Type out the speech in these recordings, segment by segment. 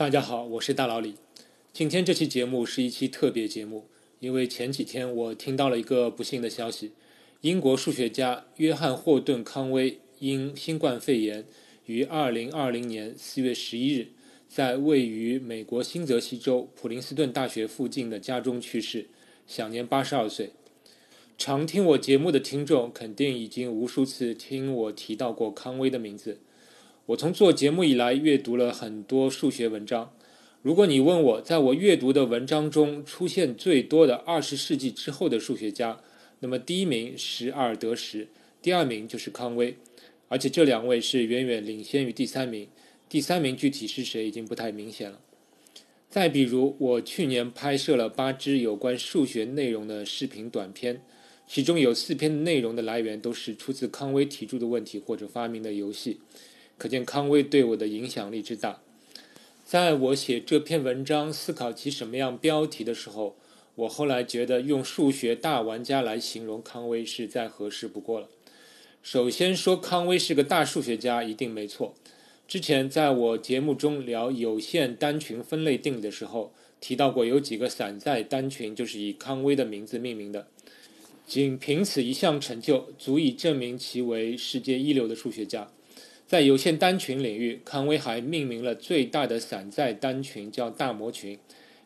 大家好，我是大老李。今天这期节目是一期特别节目，因为前几天我听到了一个不幸的消息：英国数学家约翰霍顿康威因新冠肺炎于2020年4月11日在位于美国新泽西州普林斯顿大学附近的家中去世，享年82岁。常听我节目的听众肯定已经无数次听我提到过康威的名字。我从做节目以来阅读了很多数学文章。如果你问我在我阅读的文章中出现最多的二十世纪之后的数学家，那么第一名是阿尔德什，第二名就是康威，而且这两位是远远领先于第三名。第三名具体是谁已经不太明显了。再比如，我去年拍摄了八支有关数学内容的视频短片，其中有四篇内容的来源都是出自康威提出的问题或者发明的游戏。可见康威对我的影响力之大。在我写这篇文章、思考其什么样标题的时候，我后来觉得用“数学大玩家”来形容康威是再合适不过了。首先说康威是个大数学家，一定没错。之前在我节目中聊有限单群分类定理的时候，提到过有几个散在单群就是以康威的名字命名的。仅凭此一项成就，足以证明其为世界一流的数学家。在有限单群领域，康威还命名了最大的散在单群叫大模群，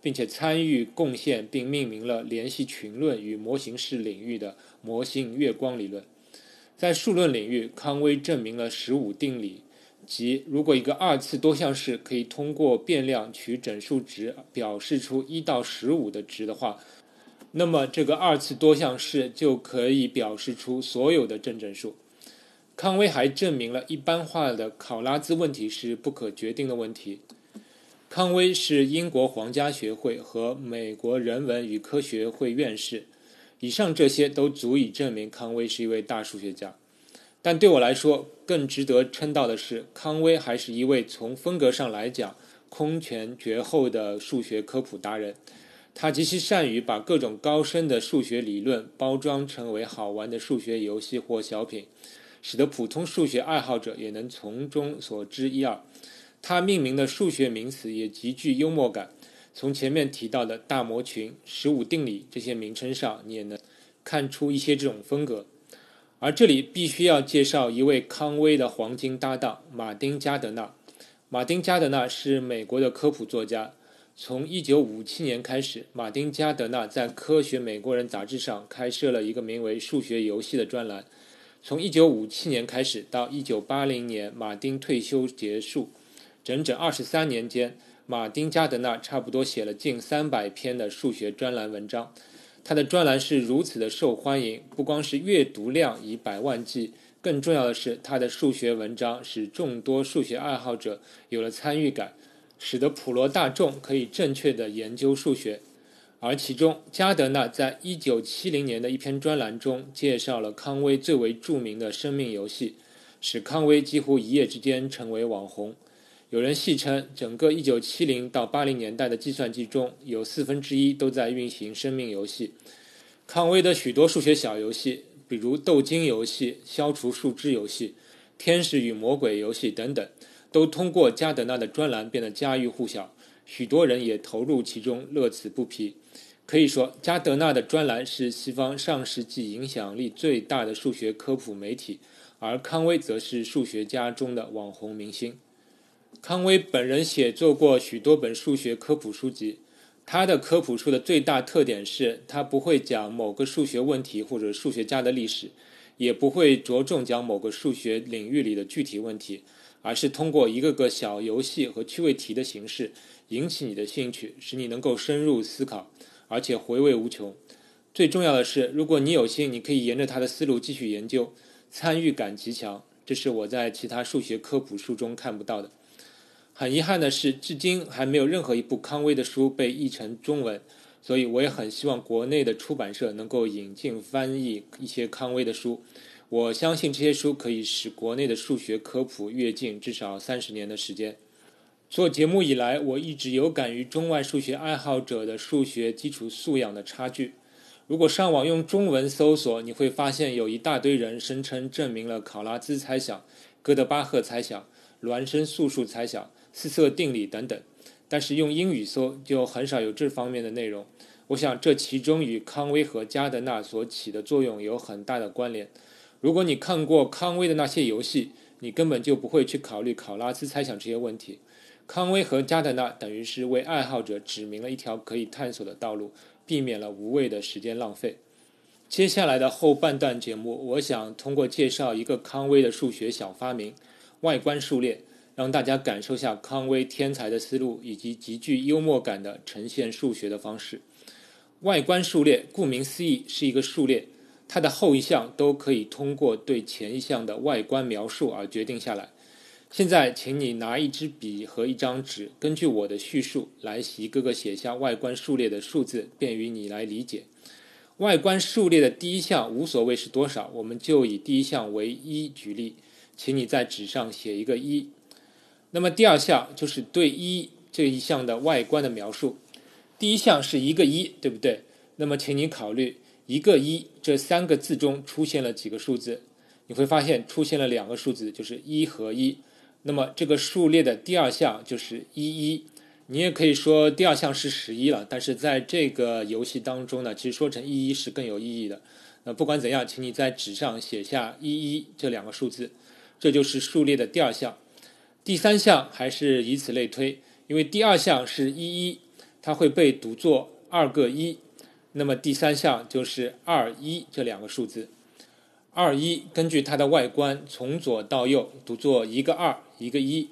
并且参与贡献并命名了联系群论与模型式领域的模型月光理论。在数论领域，康威证明了十五定理，即如果一个二次多项式可以通过变量取整数值表示出一到十五的值的话，那么这个二次多项式就可以表示出所有的正整数。康威还证明了一般化的考拉兹问题是不可决定的问题。康威是英国皇家学会和美国人文与科学会院士。以上这些都足以证明康威是一位大数学家。但对我来说，更值得称道的是，康威还是一位从风格上来讲空前绝后的数学科普达人。他极其善于把各种高深的数学理论包装成为好玩的数学游戏或小品。使得普通数学爱好者也能从中所知一二。他命名的数学名词也极具幽默感。从前面提到的大模群、十五定理这些名称上，你也能看出一些这种风格。而这里必须要介绍一位康威的黄金搭档——马丁·加德纳。马丁·加德纳是美国的科普作家。从1957年开始，马丁·加德纳在《科学美国人》杂志上开设了一个名为“数学游戏”的专栏。从1957年开始到1980年，马丁退休结束，整整二十三年间，马丁加德纳差不多写了近三百篇的数学专栏文章。他的专栏是如此的受欢迎，不光是阅读量以百万计，更重要的是他的数学文章使众多数学爱好者有了参与感，使得普罗大众可以正确的研究数学。而其中，加德纳在一九七零年的一篇专栏中介绍了康威最为著名的生命游戏，使康威几乎一夜之间成为网红。有人戏称，整个一九七零到八零年代的计算机中有四分之一都在运行生命游戏。康威的许多数学小游戏，比如斗金游戏、消除树枝游戏、天使与魔鬼游戏等等，都通过加德纳的专栏变得家喻户晓。许多人也投入其中，乐此不疲。可以说，加德纳的专栏是西方上世纪影响力最大的数学科普媒体，而康威则是数学家中的网红明星。康威本人写作过许多本数学科普书籍，他的科普书的最大特点是他不会讲某个数学问题或者数学家的历史，也不会着重讲某个数学领域里的具体问题，而是通过一个个小游戏和趣味题的形式。引起你的兴趣，使你能够深入思考，而且回味无穷。最重要的是，如果你有幸，你可以沿着他的思路继续研究，参与感极强。这是我在其他数学科普书中看不到的。很遗憾的是，至今还没有任何一部康威的书被译成中文，所以我也很希望国内的出版社能够引进翻译一些康威的书。我相信这些书可以使国内的数学科普跃进至少三十年的时间。做节目以来，我一直有感于中外数学爱好者的数学基础素养的差距。如果上网用中文搜索，你会发现有一大堆人声称证明了考拉兹猜想、哥德巴赫猜想、孪生素数猜想、四色定理等等，但是用英语搜就很少有这方面的内容。我想这其中与康威和加德纳所起的作用有很大的关联。如果你看过康威的那些游戏，你根本就不会去考虑考拉兹猜想这些问题。康威和加德纳等于是为爱好者指明了一条可以探索的道路，避免了无谓的时间浪费。接下来的后半段节目，我想通过介绍一个康威的数学小发明——外观数列，让大家感受下康威天才的思路以及极具幽默感的呈现数学的方式。外观数列顾名思义是一个数列，它的后一项都可以通过对前一项的外观描述而决定下来。现在，请你拿一支笔和一张纸，根据我的叙述来一个个写下外观数列的数字，便于你来理解。外观数列的第一项无所谓是多少，我们就以第一项为一举例，请你在纸上写一个一。那么第二项就是对一这一项的外观的描述。第一项是一个一，对不对？那么请你考虑一个一这三个字中出现了几个数字？你会发现出现了两个数字，就是一和一。那么这个数列的第二项就是一一。你也可以说第二项是十一了，但是在这个游戏当中呢，其实说成一一是更有意义的。那不管怎样，请你在纸上写下一一这两个数字，这就是数列的第二项。第三项还是以此类推，因为第二项是一一，它会被读作二个一，那么第三项就是二一这两个数字。二一根据它的外观从左到右读作一个二一个一。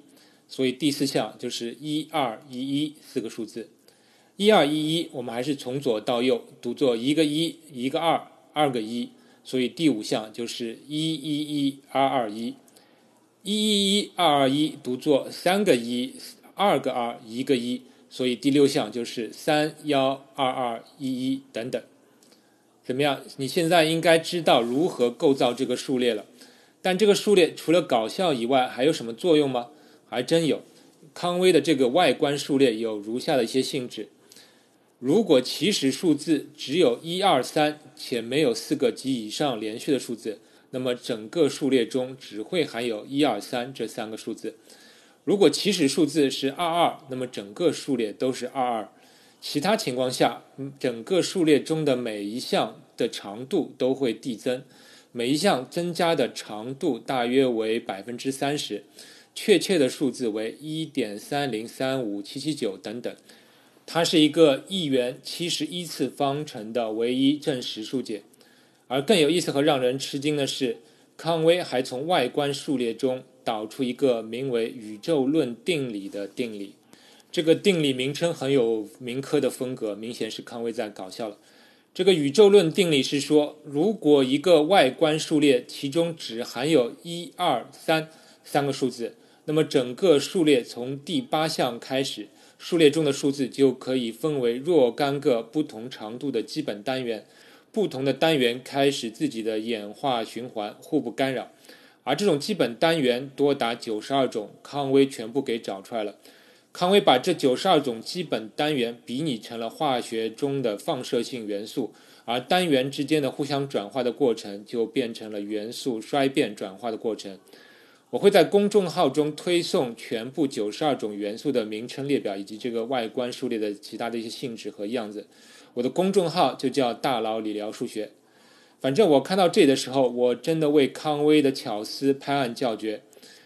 所以第四项就是一二一一四个数字，一二一一我们还是从左到右读作一个一一个二二个一，所以第五项就是一一一二二一，一一一二二一读作三个一二个二一个一，所以第六项就是三幺二二一一等等。怎么样？你现在应该知道如何构造这个数列了，但这个数列除了搞笑以外还有什么作用吗？还真有，康威的这个外观数列有如下的一些性质：如果起始数字只有一二三，且没有四个及以上连续的数字，那么整个数列中只会含有一二三这三个数字；如果起始数字是二二，那么整个数列都是二二。其他情况下，整个数列中的每一项的长度都会递增，每一项增加的长度大约为百分之三十。确切的数字为一点三零三五七七九等等，它是一个一元七十一次方程的唯一正实数解。而更有意思和让人吃惊的是，康威还从外观数列中导出一个名为宇宙论定理的定理。这个定理名称很有民科的风格，明显是康威在搞笑了。这个宇宙论定理是说，如果一个外观数列其中只含有一二三三个数字。那么整个数列从第八项开始，数列中的数字就可以分为若干个不同长度的基本单元，不同的单元开始自己的演化循环，互不干扰。而这种基本单元多达九十二种，康威全部给找出来了。康威把这九十二种基本单元比拟成了化学中的放射性元素，而单元之间的互相转化的过程就变成了元素衰变转化的过程。我会在公众号中推送全部九十二种元素的名称列表，以及这个外观数列的其他的一些性质和样子。我的公众号就叫“大佬理疗数学”。反正我看到这里的时候，我真的为康威的巧思拍案叫绝。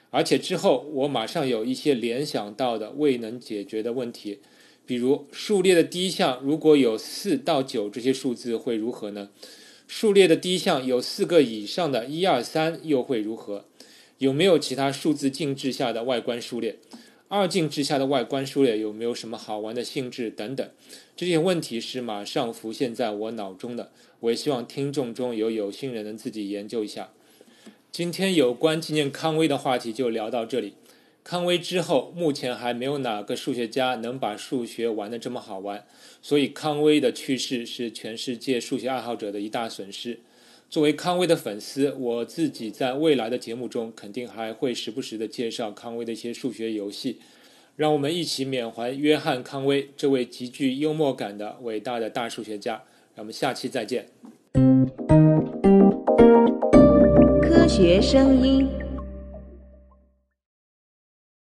而且之后我马上有一些联想到的未能解决的问题，比如数列的第一项如果有四到九这些数字会如何呢？数列的第一项有四个以上的一二三又会如何？有没有其他数字静置下的外观数列？二进制下的外观数列有没有什么好玩的性质等等？这些问题是马上浮现在我脑中的。我也希望听众中有有心人能自己研究一下。今天有关纪念康威的话题就聊到这里。康威之后，目前还没有哪个数学家能把数学玩得这么好玩，所以康威的去世是全世界数学爱好者的一大损失。作为康威的粉丝，我自己在未来的节目中肯定还会时不时的介绍康威的一些数学游戏，让我们一起缅怀约翰·康威这位极具幽默感的伟大的大数学家。让我们下期再见。科学声音。